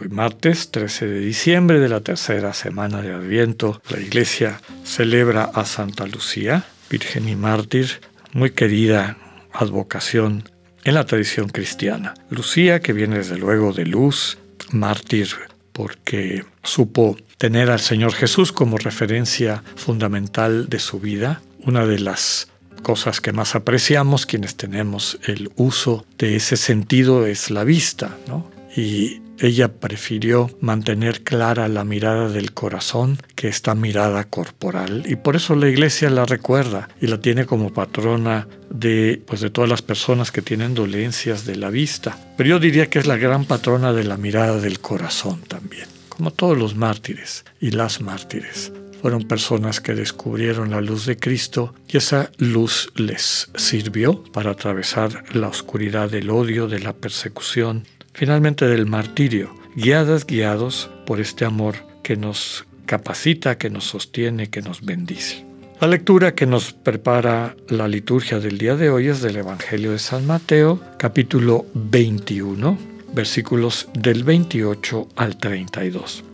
Hoy martes 13 de diciembre de la tercera semana de Adviento, la iglesia celebra a Santa Lucía, Virgen y Mártir, muy querida advocación en la tradición cristiana. Lucía, que viene desde luego de luz, mártir porque supo tener al Señor Jesús como referencia fundamental de su vida, una de las cosas que más apreciamos quienes tenemos el uso de ese sentido es la vista, ¿no? Y ella prefirió mantener clara la mirada del corazón que esta mirada corporal y por eso la iglesia la recuerda y la tiene como patrona de pues de todas las personas que tienen dolencias de la vista. Pero yo diría que es la gran patrona de la mirada del corazón también, como todos los mártires y las mártires. Fueron personas que descubrieron la luz de Cristo y esa luz les sirvió para atravesar la oscuridad del odio, de la persecución finalmente del martirio, guiadas, guiados por este amor que nos capacita, que nos sostiene, que nos bendice. La lectura que nos prepara la liturgia del día de hoy es del Evangelio de San Mateo, capítulo 21, versículos del 28 al 32.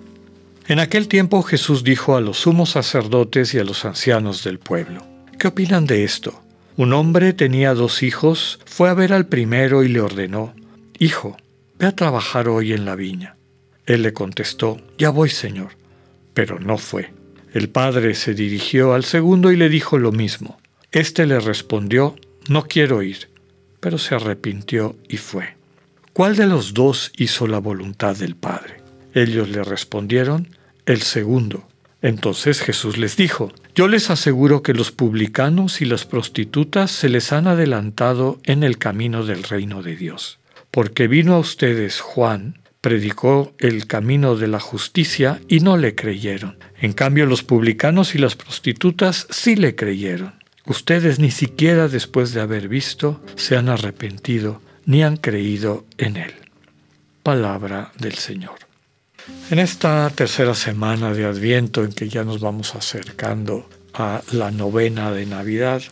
En aquel tiempo Jesús dijo a los sumos sacerdotes y a los ancianos del pueblo, ¿qué opinan de esto? Un hombre tenía dos hijos, fue a ver al primero y le ordenó, Hijo, Ve a trabajar hoy en la viña. Él le contestó, Ya voy, señor. Pero no fue. El padre se dirigió al segundo y le dijo lo mismo. Este le respondió, No quiero ir. Pero se arrepintió y fue. ¿Cuál de los dos hizo la voluntad del Padre? Ellos le respondieron, el segundo. Entonces Jesús les dijo, Yo les aseguro que los publicanos y las prostitutas se les han adelantado en el camino del reino de Dios porque vino a ustedes Juan, predicó el camino de la justicia y no le creyeron. En cambio los publicanos y las prostitutas sí le creyeron. Ustedes ni siquiera después de haber visto se han arrepentido ni han creído en él. Palabra del Señor. En esta tercera semana de Adviento en que ya nos vamos acercando a la novena de Navidad,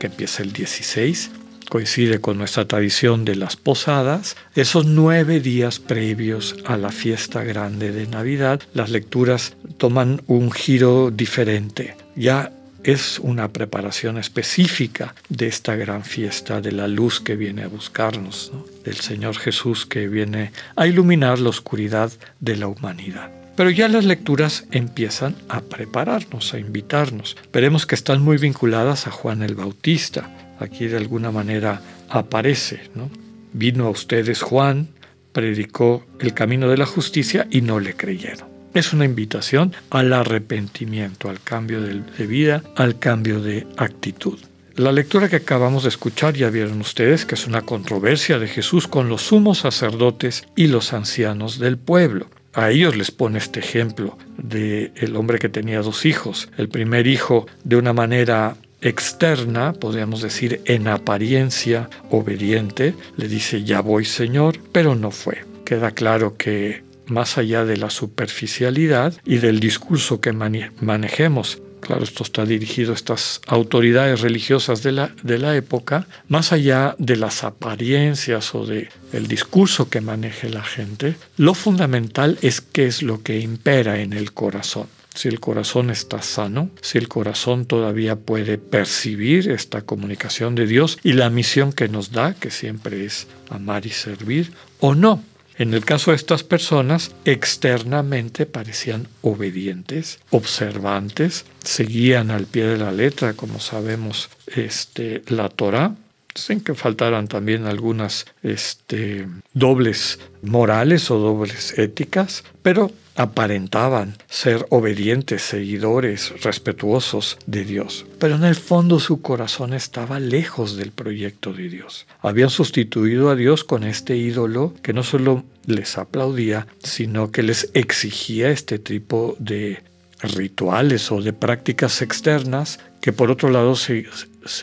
que empieza el 16, coincide con nuestra tradición de las posadas, esos nueve días previos a la fiesta grande de Navidad, las lecturas toman un giro diferente. Ya es una preparación específica de esta gran fiesta de la luz que viene a buscarnos, del Señor Jesús que viene a iluminar la oscuridad de la humanidad. Pero ya las lecturas empiezan a prepararnos, a invitarnos. Veremos que están muy vinculadas a Juan el Bautista, aquí de alguna manera aparece. ¿no? Vino a ustedes Juan, predicó el camino de la justicia y no le creyeron. Es una invitación al arrepentimiento, al cambio de vida, al cambio de actitud. La lectura que acabamos de escuchar ya vieron ustedes que es una controversia de Jesús con los sumos sacerdotes y los ancianos del pueblo. A ellos les pone este ejemplo de el hombre que tenía dos hijos. El primer hijo de una manera externa, podríamos decir en apariencia obediente, le dice ya voy Señor, pero no fue. Queda claro que más allá de la superficialidad y del discurso que manejemos, claro, esto está dirigido a estas autoridades religiosas de la, de la época, más allá de las apariencias o de el discurso que maneje la gente, lo fundamental es qué es lo que impera en el corazón si el corazón está sano, si el corazón todavía puede percibir esta comunicación de Dios y la misión que nos da, que siempre es amar y servir, o no. En el caso de estas personas, externamente parecían obedientes, observantes, seguían al pie de la letra, como sabemos, este, la Torah, sin que faltaran también algunas este, dobles morales o dobles éticas, pero aparentaban ser obedientes, seguidores, respetuosos de Dios. Pero en el fondo su corazón estaba lejos del proyecto de Dios. Habían sustituido a Dios con este ídolo que no solo les aplaudía, sino que les exigía este tipo de rituales o de prácticas externas que por otro lado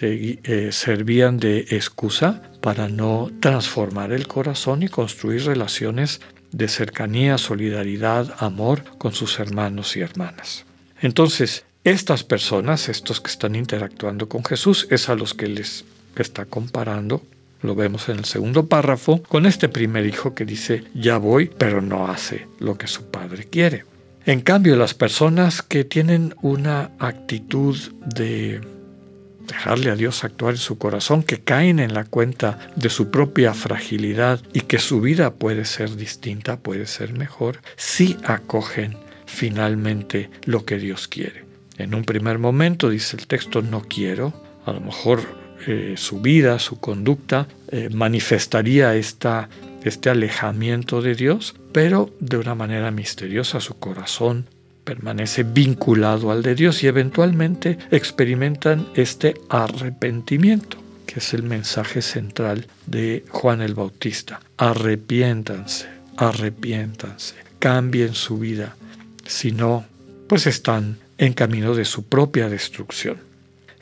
eh, servían de excusa para no transformar el corazón y construir relaciones de cercanía, solidaridad, amor con sus hermanos y hermanas. Entonces, estas personas, estos que están interactuando con Jesús, es a los que les está comparando, lo vemos en el segundo párrafo, con este primer hijo que dice, ya voy, pero no hace lo que su padre quiere. En cambio, las personas que tienen una actitud de dejarle a Dios actuar en su corazón, que caen en la cuenta de su propia fragilidad y que su vida puede ser distinta, puede ser mejor, sí acogen finalmente lo que Dios quiere. En un primer momento, dice el texto, no quiero, a lo mejor eh, su vida, su conducta, eh, manifestaría esta, este alejamiento de Dios, pero de una manera misteriosa su corazón permanece vinculado al de Dios y eventualmente experimentan este arrepentimiento, que es el mensaje central de Juan el Bautista. Arrepiéntanse, arrepiéntanse, cambien su vida, si no, pues están en camino de su propia destrucción.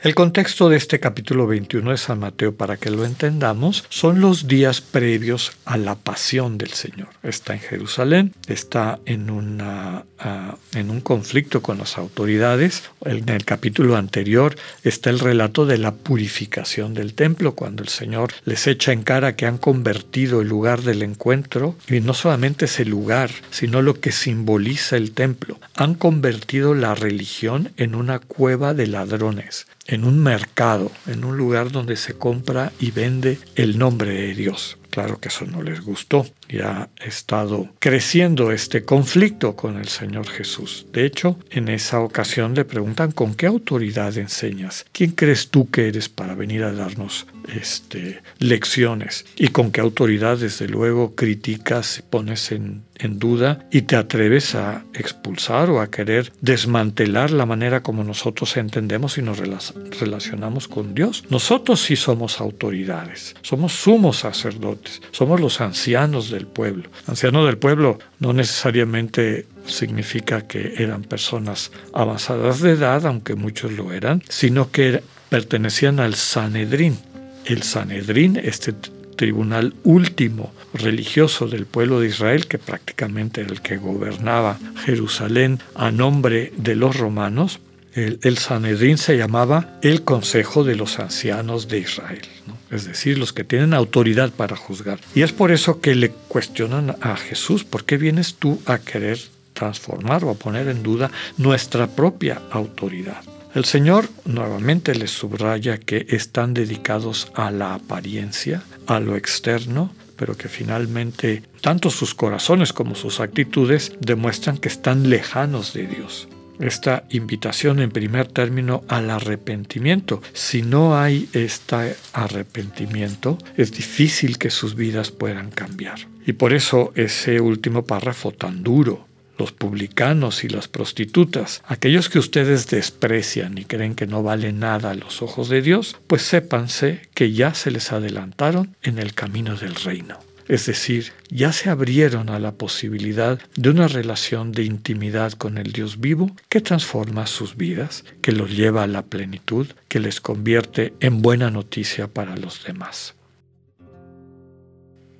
El contexto de este capítulo 21 de San Mateo, para que lo entendamos, son los días previos a la pasión del Señor. Está en Jerusalén, está en, una, ah, en un conflicto con las autoridades. En el capítulo anterior está el relato de la purificación del templo, cuando el Señor les echa en cara que han convertido el lugar del encuentro, y no solamente ese lugar, sino lo que simboliza el templo. Han convertido la religión en una cueva de ladrones en un mercado, en un lugar donde se compra y vende el nombre de Dios. Claro que eso no les gustó y ha estado creciendo este conflicto con el Señor Jesús. De hecho, en esa ocasión le preguntan con qué autoridad enseñas. ¿Quién crees tú que eres para venir a darnos este, lecciones? Y con qué autoridad, desde luego, criticas, pones en, en duda y te atreves a expulsar o a querer desmantelar la manera como nosotros entendemos y nos relacionamos con Dios. Nosotros sí somos autoridades, somos sumos sacerdotes, somos los ancianos de del pueblo. Anciano del pueblo no necesariamente significa que eran personas avanzadas de edad, aunque muchos lo eran, sino que pertenecían al Sanedrín. El Sanedrín, este tribunal último religioso del pueblo de Israel, que prácticamente era el que gobernaba Jerusalén a nombre de los romanos, el, Sanedrín se llamaba el Consejo de los Ancianos de Israel es decir, los que tienen autoridad para juzgar. Y es por eso que le cuestionan a Jesús, ¿por qué vienes tú a querer transformar o a poner en duda nuestra propia autoridad? El Señor nuevamente les subraya que están dedicados a la apariencia, a lo externo, pero que finalmente tanto sus corazones como sus actitudes demuestran que están lejanos de Dios esta invitación en primer término al arrepentimiento. Si no hay este arrepentimiento, es difícil que sus vidas puedan cambiar. Y por eso ese último párrafo tan duro, los publicanos y las prostitutas, aquellos que ustedes desprecian y creen que no valen nada a los ojos de Dios, pues sépanse que ya se les adelantaron en el camino del reino. Es decir, ya se abrieron a la posibilidad de una relación de intimidad con el Dios vivo que transforma sus vidas, que los lleva a la plenitud, que les convierte en buena noticia para los demás.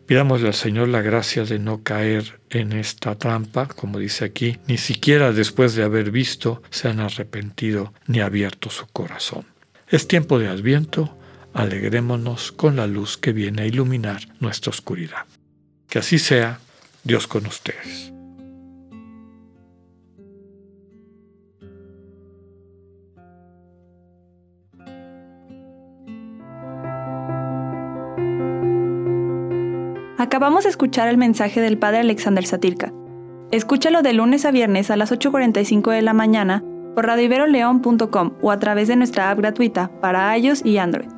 Pidámosle al Señor la gracia de no caer en esta trampa, como dice aquí, ni siquiera después de haber visto se han arrepentido ni abierto su corazón. Es tiempo de adviento, alegrémonos con la luz que viene a iluminar nuestra oscuridad. Que así sea, Dios con ustedes. Acabamos de escuchar el mensaje del Padre Alexander Satirka. Escúchalo de lunes a viernes a las 8.45 de la mañana por radiveroleón.com o a través de nuestra app gratuita para iOS y Android.